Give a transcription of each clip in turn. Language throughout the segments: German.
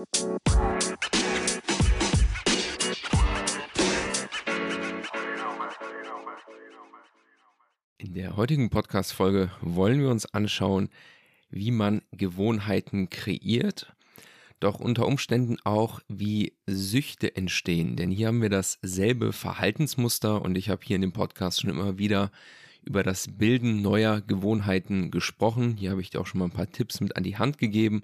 In der heutigen Podcast-Folge wollen wir uns anschauen, wie man Gewohnheiten kreiert, doch unter Umständen auch, wie Süchte entstehen. Denn hier haben wir dasselbe Verhaltensmuster und ich habe hier in dem Podcast schon immer wieder über das Bilden neuer Gewohnheiten gesprochen. Hier habe ich dir auch schon mal ein paar Tipps mit an die Hand gegeben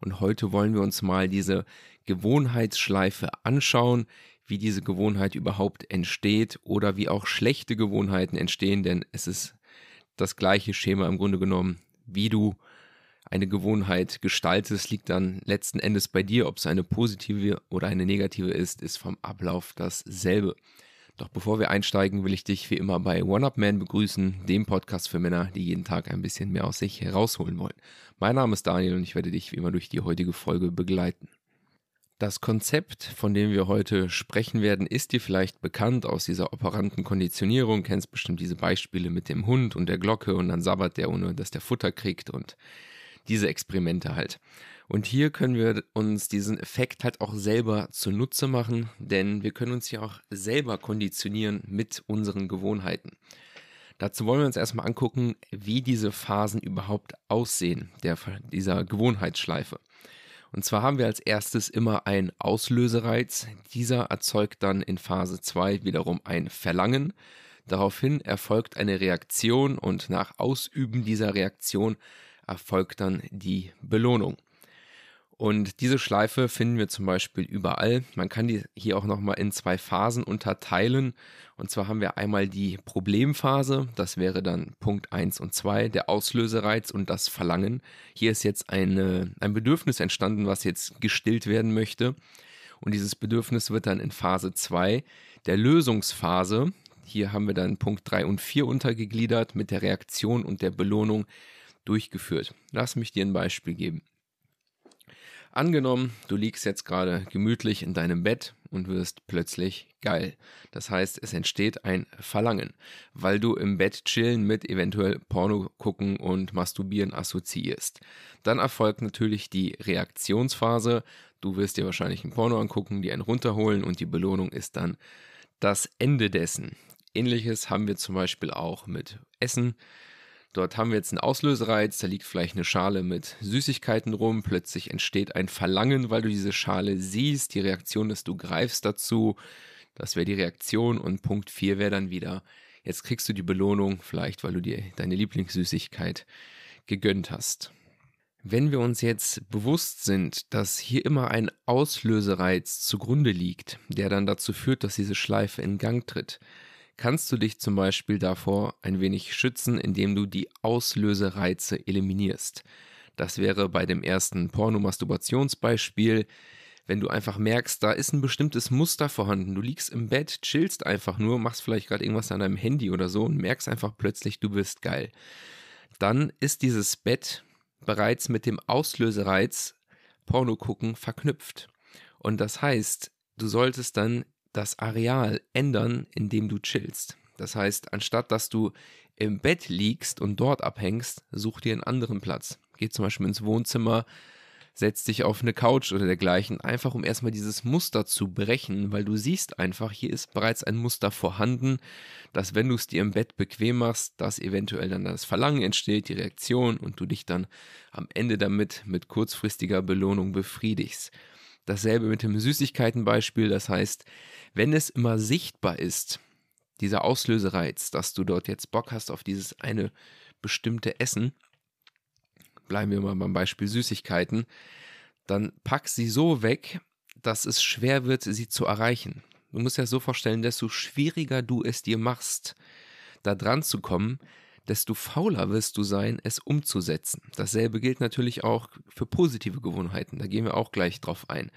und heute wollen wir uns mal diese Gewohnheitsschleife anschauen, wie diese Gewohnheit überhaupt entsteht oder wie auch schlechte Gewohnheiten entstehen, denn es ist das gleiche Schema im Grunde genommen, wie du eine Gewohnheit gestaltest, liegt dann letzten Endes bei dir, ob es eine positive oder eine negative ist, ist vom Ablauf dasselbe. Doch bevor wir einsteigen, will ich dich wie immer bei One Up Man begrüßen, dem Podcast für Männer, die jeden Tag ein bisschen mehr aus sich herausholen wollen. Mein Name ist Daniel und ich werde dich wie immer durch die heutige Folge begleiten. Das Konzept, von dem wir heute sprechen werden, ist dir vielleicht bekannt aus dieser operanten Konditionierung. Kennst bestimmt diese Beispiele mit dem Hund und der Glocke und dann sabbert der, ohne dass der Futter kriegt und diese Experimente halt. Und hier können wir uns diesen Effekt halt auch selber zunutze machen, denn wir können uns ja auch selber konditionieren mit unseren Gewohnheiten. Dazu wollen wir uns erstmal angucken, wie diese Phasen überhaupt aussehen, der, dieser Gewohnheitsschleife. Und zwar haben wir als erstes immer einen Auslösereiz. Dieser erzeugt dann in Phase 2 wiederum ein Verlangen. Daraufhin erfolgt eine Reaktion und nach Ausüben dieser Reaktion erfolgt dann die Belohnung. Und diese Schleife finden wir zum Beispiel überall. Man kann die hier auch nochmal in zwei Phasen unterteilen. Und zwar haben wir einmal die Problemphase, das wäre dann Punkt 1 und 2, der Auslösereiz und das Verlangen. Hier ist jetzt eine, ein Bedürfnis entstanden, was jetzt gestillt werden möchte. Und dieses Bedürfnis wird dann in Phase 2 der Lösungsphase, hier haben wir dann Punkt 3 und 4 untergegliedert, mit der Reaktion und der Belohnung durchgeführt. Lass mich dir ein Beispiel geben. Angenommen, du liegst jetzt gerade gemütlich in deinem Bett und wirst plötzlich geil. Das heißt, es entsteht ein Verlangen, weil du im Bett chillen mit eventuell Porno gucken und masturbieren assoziierst. Dann erfolgt natürlich die Reaktionsphase. Du wirst dir wahrscheinlich ein Porno angucken, die einen runterholen und die Belohnung ist dann das Ende dessen. Ähnliches haben wir zum Beispiel auch mit Essen. Dort haben wir jetzt einen Auslösereiz, da liegt vielleicht eine Schale mit Süßigkeiten rum, plötzlich entsteht ein Verlangen, weil du diese Schale siehst, die Reaktion ist, du greifst dazu, das wäre die Reaktion und Punkt 4 wäre dann wieder, jetzt kriegst du die Belohnung, vielleicht weil du dir deine Lieblingssüßigkeit gegönnt hast. Wenn wir uns jetzt bewusst sind, dass hier immer ein Auslösereiz zugrunde liegt, der dann dazu führt, dass diese Schleife in Gang tritt, kannst du dich zum Beispiel davor ein wenig schützen, indem du die Auslösereize eliminierst. Das wäre bei dem ersten Pornomasturbationsbeispiel, wenn du einfach merkst, da ist ein bestimmtes Muster vorhanden. Du liegst im Bett, chillst einfach nur, machst vielleicht gerade irgendwas an deinem Handy oder so und merkst einfach plötzlich, du bist geil. Dann ist dieses Bett bereits mit dem Auslösereiz Porno gucken verknüpft. Und das heißt, du solltest dann das Areal ändern, in dem du chillst. Das heißt, anstatt dass du im Bett liegst und dort abhängst, such dir einen anderen Platz. Geh zum Beispiel ins Wohnzimmer, setz dich auf eine Couch oder dergleichen, einfach um erstmal dieses Muster zu brechen, weil du siehst einfach, hier ist bereits ein Muster vorhanden, dass wenn du es dir im Bett bequem machst, dass eventuell dann das Verlangen entsteht, die Reaktion und du dich dann am Ende damit mit kurzfristiger Belohnung befriedigst. Dasselbe mit dem Süßigkeitenbeispiel, das heißt, wenn es immer sichtbar ist, dieser Auslösereiz, dass du dort jetzt Bock hast auf dieses eine bestimmte Essen, bleiben wir mal beim Beispiel Süßigkeiten, dann pack sie so weg, dass es schwer wird, sie zu erreichen. Du musst dir das so vorstellen, desto schwieriger du es dir machst, da dran zu kommen, desto fauler wirst du sein, es umzusetzen. Dasselbe gilt natürlich auch für positive Gewohnheiten. Da gehen wir auch gleich drauf ein.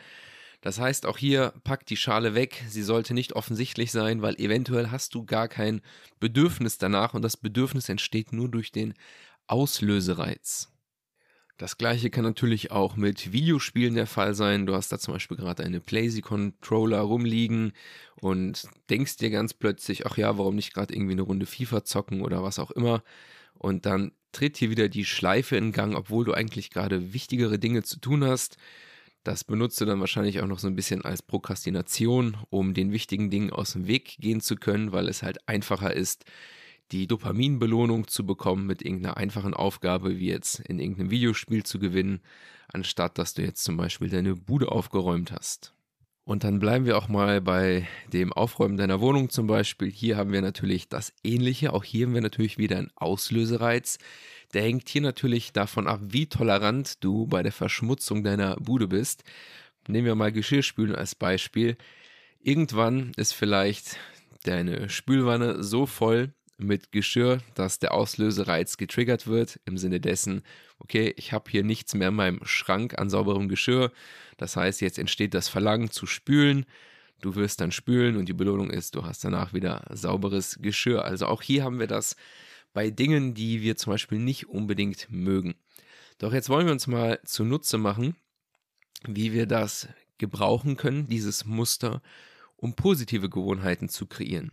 Das heißt, auch hier pack die Schale weg. Sie sollte nicht offensichtlich sein, weil eventuell hast du gar kein Bedürfnis danach und das Bedürfnis entsteht nur durch den Auslösereiz. Das gleiche kann natürlich auch mit Videospielen der Fall sein. Du hast da zum Beispiel gerade eine PlayStation-Controller rumliegen und denkst dir ganz plötzlich, ach ja, warum nicht gerade irgendwie eine Runde FIFA zocken oder was auch immer. Und dann tritt hier wieder die Schleife in Gang, obwohl du eigentlich gerade wichtigere Dinge zu tun hast. Das benutzt du dann wahrscheinlich auch noch so ein bisschen als Prokrastination, um den wichtigen Dingen aus dem Weg gehen zu können, weil es halt einfacher ist, die Dopaminbelohnung zu bekommen mit irgendeiner einfachen Aufgabe, wie jetzt in irgendeinem Videospiel zu gewinnen, anstatt dass du jetzt zum Beispiel deine Bude aufgeräumt hast. Und dann bleiben wir auch mal bei dem Aufräumen deiner Wohnung zum Beispiel. Hier haben wir natürlich das Ähnliche. Auch hier haben wir natürlich wieder einen Auslösereiz. Der hängt hier natürlich davon ab, wie tolerant du bei der Verschmutzung deiner Bude bist. Nehmen wir mal Geschirrspülen als Beispiel. Irgendwann ist vielleicht deine Spülwanne so voll, mit Geschirr, dass der Auslösereiz getriggert wird, im Sinne dessen, okay, ich habe hier nichts mehr in meinem Schrank an sauberem Geschirr. Das heißt, jetzt entsteht das Verlangen zu spülen. Du wirst dann spülen und die Belohnung ist, du hast danach wieder sauberes Geschirr. Also auch hier haben wir das bei Dingen, die wir zum Beispiel nicht unbedingt mögen. Doch jetzt wollen wir uns mal zunutze machen, wie wir das gebrauchen können, dieses Muster, um positive Gewohnheiten zu kreieren.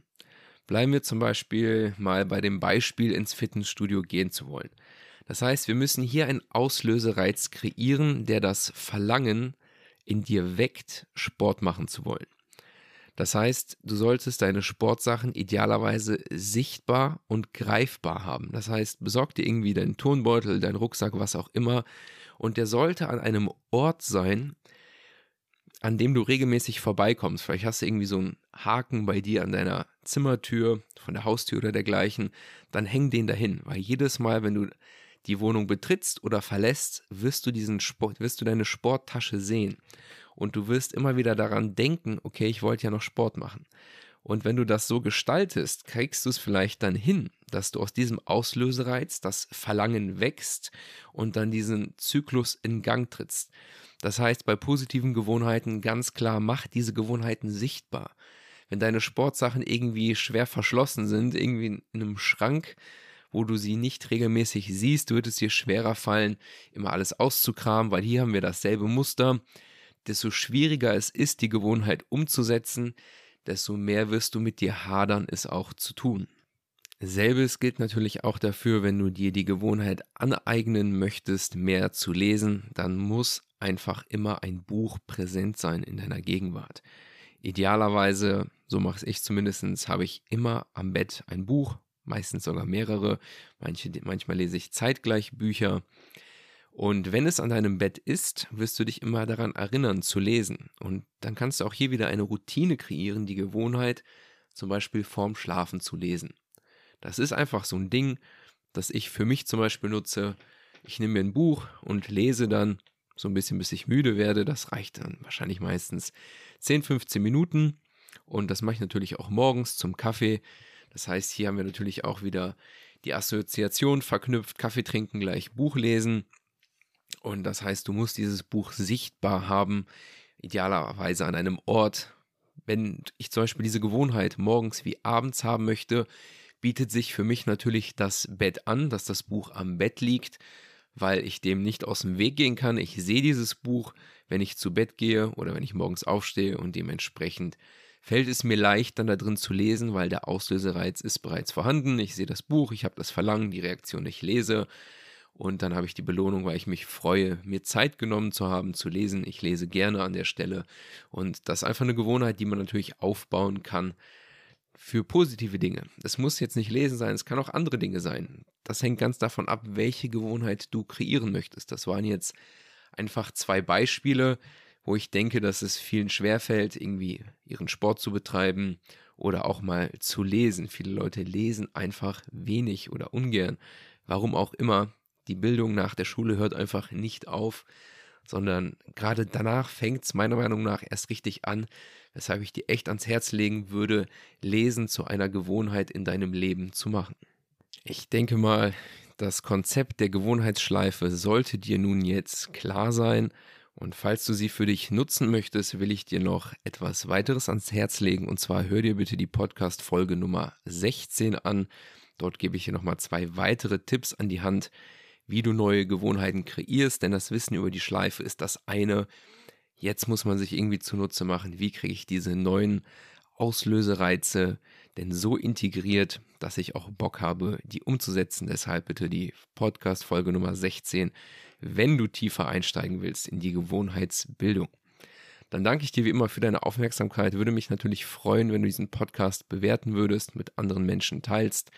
Bleiben wir zum Beispiel mal bei dem Beispiel, ins Fitnessstudio gehen zu wollen. Das heißt, wir müssen hier einen Auslösereiz kreieren, der das Verlangen in dir weckt, Sport machen zu wollen. Das heißt, du solltest deine Sportsachen idealerweise sichtbar und greifbar haben. Das heißt, besorg dir irgendwie deinen Turnbeutel, deinen Rucksack, was auch immer. Und der sollte an einem Ort sein, an dem du regelmäßig vorbeikommst. Vielleicht hast du irgendwie so einen Haken bei dir an deiner Zimmertür, von der Haustür oder dergleichen, dann häng den dahin, weil jedes Mal, wenn du die Wohnung betrittst oder verlässt, wirst du diesen Sport, wirst du deine Sporttasche sehen und du wirst immer wieder daran denken, okay, ich wollte ja noch Sport machen. Und wenn du das so gestaltest, kriegst du es vielleicht dann hin, dass du aus diesem Auslösereiz das Verlangen wächst und dann diesen Zyklus in Gang trittst. Das heißt, bei positiven Gewohnheiten ganz klar, mach diese Gewohnheiten sichtbar wenn deine Sportsachen irgendwie schwer verschlossen sind, irgendwie in einem Schrank, wo du sie nicht regelmäßig siehst, wird es dir schwerer fallen, immer alles auszukramen, weil hier haben wir dasselbe Muster. Desto schwieriger es ist, die Gewohnheit umzusetzen, desto mehr wirst du mit dir hadern, es auch zu tun. Selbes gilt natürlich auch dafür, wenn du dir die Gewohnheit aneignen möchtest, mehr zu lesen, dann muss einfach immer ein Buch präsent sein in deiner Gegenwart. Idealerweise so mache ich zumindest, habe ich immer am Bett ein Buch, meistens sogar mehrere. Manche, manchmal lese ich zeitgleich Bücher. Und wenn es an deinem Bett ist, wirst du dich immer daran erinnern zu lesen. Und dann kannst du auch hier wieder eine Routine kreieren, die Gewohnheit, zum Beispiel vorm Schlafen zu lesen. Das ist einfach so ein Ding, das ich für mich zum Beispiel nutze. Ich nehme mir ein Buch und lese dann so ein bisschen, bis ich müde werde. Das reicht dann wahrscheinlich meistens 10, 15 Minuten. Und das mache ich natürlich auch morgens zum Kaffee. Das heißt, hier haben wir natürlich auch wieder die Assoziation verknüpft, Kaffee trinken gleich Buch lesen. Und das heißt, du musst dieses Buch sichtbar haben, idealerweise an einem Ort. Wenn ich zum Beispiel diese Gewohnheit morgens wie abends haben möchte, bietet sich für mich natürlich das Bett an, dass das Buch am Bett liegt, weil ich dem nicht aus dem Weg gehen kann. Ich sehe dieses Buch, wenn ich zu Bett gehe oder wenn ich morgens aufstehe und dementsprechend fällt es mir leicht, dann da drin zu lesen, weil der Auslösereiz ist bereits vorhanden. Ich sehe das Buch, ich habe das Verlangen, die Reaktion, ich lese. Und dann habe ich die Belohnung, weil ich mich freue, mir Zeit genommen zu haben, zu lesen. Ich lese gerne an der Stelle. Und das ist einfach eine Gewohnheit, die man natürlich aufbauen kann für positive Dinge. Es muss jetzt nicht lesen sein, es kann auch andere Dinge sein. Das hängt ganz davon ab, welche Gewohnheit du kreieren möchtest. Das waren jetzt einfach zwei Beispiele wo ich denke, dass es vielen schwerfällt, irgendwie ihren Sport zu betreiben oder auch mal zu lesen. Viele Leute lesen einfach wenig oder ungern. Warum auch immer. Die Bildung nach der Schule hört einfach nicht auf, sondern gerade danach fängt es meiner Meinung nach erst richtig an, weshalb ich dir echt ans Herz legen würde, Lesen zu einer Gewohnheit in deinem Leben zu machen. Ich denke mal, das Konzept der Gewohnheitsschleife sollte dir nun jetzt klar sein und falls du sie für dich nutzen möchtest, will ich dir noch etwas weiteres ans Herz legen. Und zwar hör dir bitte die Podcast-Folge Nummer 16 an. Dort gebe ich dir nochmal zwei weitere Tipps an die Hand, wie du neue Gewohnheiten kreierst. Denn das Wissen über die Schleife ist das eine. Jetzt muss man sich irgendwie zunutze machen, wie kriege ich diese neuen Auslösereize denn so integriert, dass ich auch Bock habe, die umzusetzen. Deshalb bitte die Podcast-Folge Nummer 16 wenn du tiefer einsteigen willst in die Gewohnheitsbildung. Dann danke ich dir wie immer für deine Aufmerksamkeit. Würde mich natürlich freuen, wenn du diesen Podcast bewerten würdest, mit anderen Menschen teilst,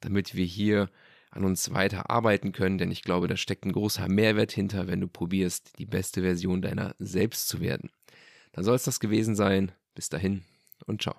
damit wir hier an uns weiter arbeiten können, denn ich glaube, da steckt ein großer Mehrwert hinter, wenn du probierst, die beste Version deiner selbst zu werden. Dann soll es das gewesen sein. Bis dahin und ciao.